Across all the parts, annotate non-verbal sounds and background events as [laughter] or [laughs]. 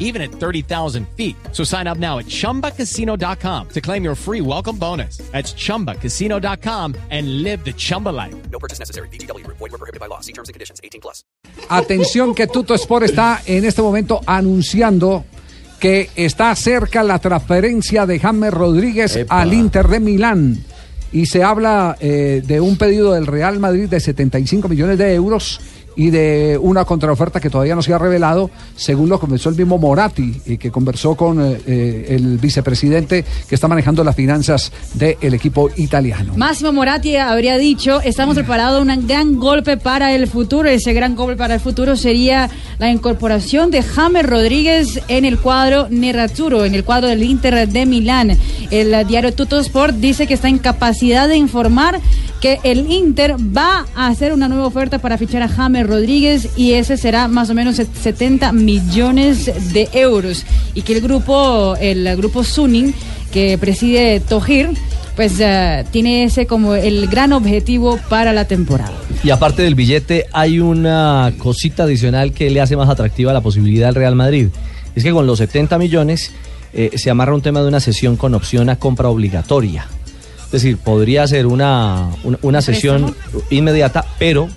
even at 30,000 feet. So sign up now at chumbacasino.com to claim your free welcome bonus. That's chumbacasino.com and live the Chumba life. No purchase necessary. BGW. Void were prohibited by law. See terms and conditions. 18 plus. Atención que Tuto Sport está en este momento anunciando que está cerca la transferencia de James Rodríguez al Inter de Milán. Y se habla eh, de un pedido del Real Madrid de 75 millones de euros y de una contraoferta que todavía no se ha revelado, según lo conversó el mismo Moratti, y que conversó con eh, eh, el vicepresidente que está manejando las finanzas del equipo italiano. Máximo Moratti habría dicho, estamos preparados un gran golpe para el futuro. Ese gran golpe para el futuro sería la incorporación de James Rodríguez en el cuadro Nerazzurro, en el cuadro del Inter de Milán. El diario Tutto Sport dice que está en capacidad de informar que el Inter va a hacer una nueva oferta para fichar a James Rodríguez y ese será más o menos 70 millones de euros y que el grupo el grupo Suning que preside Tojir pues eh, tiene ese como el gran objetivo para la temporada. Y aparte del billete, hay una cosita adicional que le hace más atractiva la posibilidad al Real Madrid. Es que con los 70 millones eh, se amarra un tema de una sesión con opción a compra obligatoria. Es decir, podría ser una, una, una sesión inmediata, pero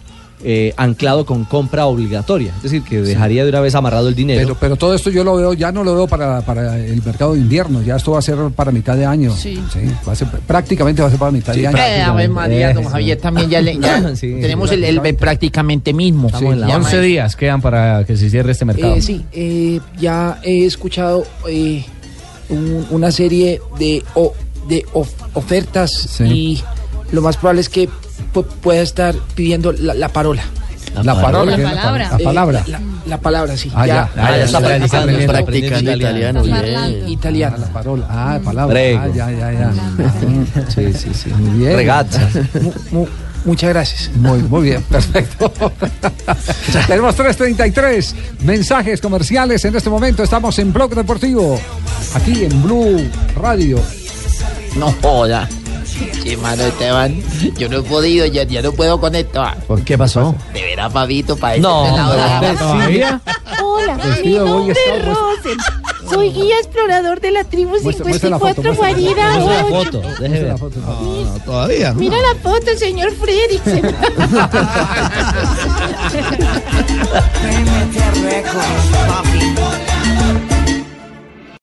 eh, anclado con compra obligatoria. Es decir, que dejaría de una vez amarrado el dinero. Pero, pero todo esto yo lo veo, ya no lo veo para, para el mercado de invierno, ya esto va a ser para mitad de año. Sí. va a ser, prácticamente va a ser para mitad de año. Eh, Ave María, don Javier, también ya, le- ya [coughs] Sí, tenemos sí, el, el- prácticamente. mismo. Estamos en la Ya, 11 maestro. días quedan para que se cierre este mercado. Eh, sí, eh, ya he escuchado eh, un- una serie de, o- de of- ofertas Sí. y lo más probable es que pu- pueda estar pidiendo la, la parola. La palabra. La ¿qué es palabra. La palabra. la, la palabra, sí. Ah, ya. Ah, ya está ya practicando, está aprendiendo aprendiendo italiano. Parlando. Italiano. Ah, la parola. Ah, palabra. Prego. Ah, ya, ya, ya. Sí, sí, sí. Muy bien. Regazza. Mu- mu- muchas gracias. Muy, muy bien, perfecto. [laughs] Tenemos 3.33 mensajes comerciales en este momento. Estamos en Blog Deportivo, aquí en Blue Radio. No joda. Sí, mano, Esteban, yo no he podido, ya, ya no puedo con esto. ah. ¿Por qué pasó? De veras, Pavito, para No, este pelado, hombre, ah, ¿Todavía? Hola, mi Vestido de Boy nombre es Scout, Rosen. Soy guía explorador de la tribu Muestra- muestra la foto, 54 muestra la Guarida la 8. foto, es ver. la foto. Mira la foto, señor Fredricksen. [laughs]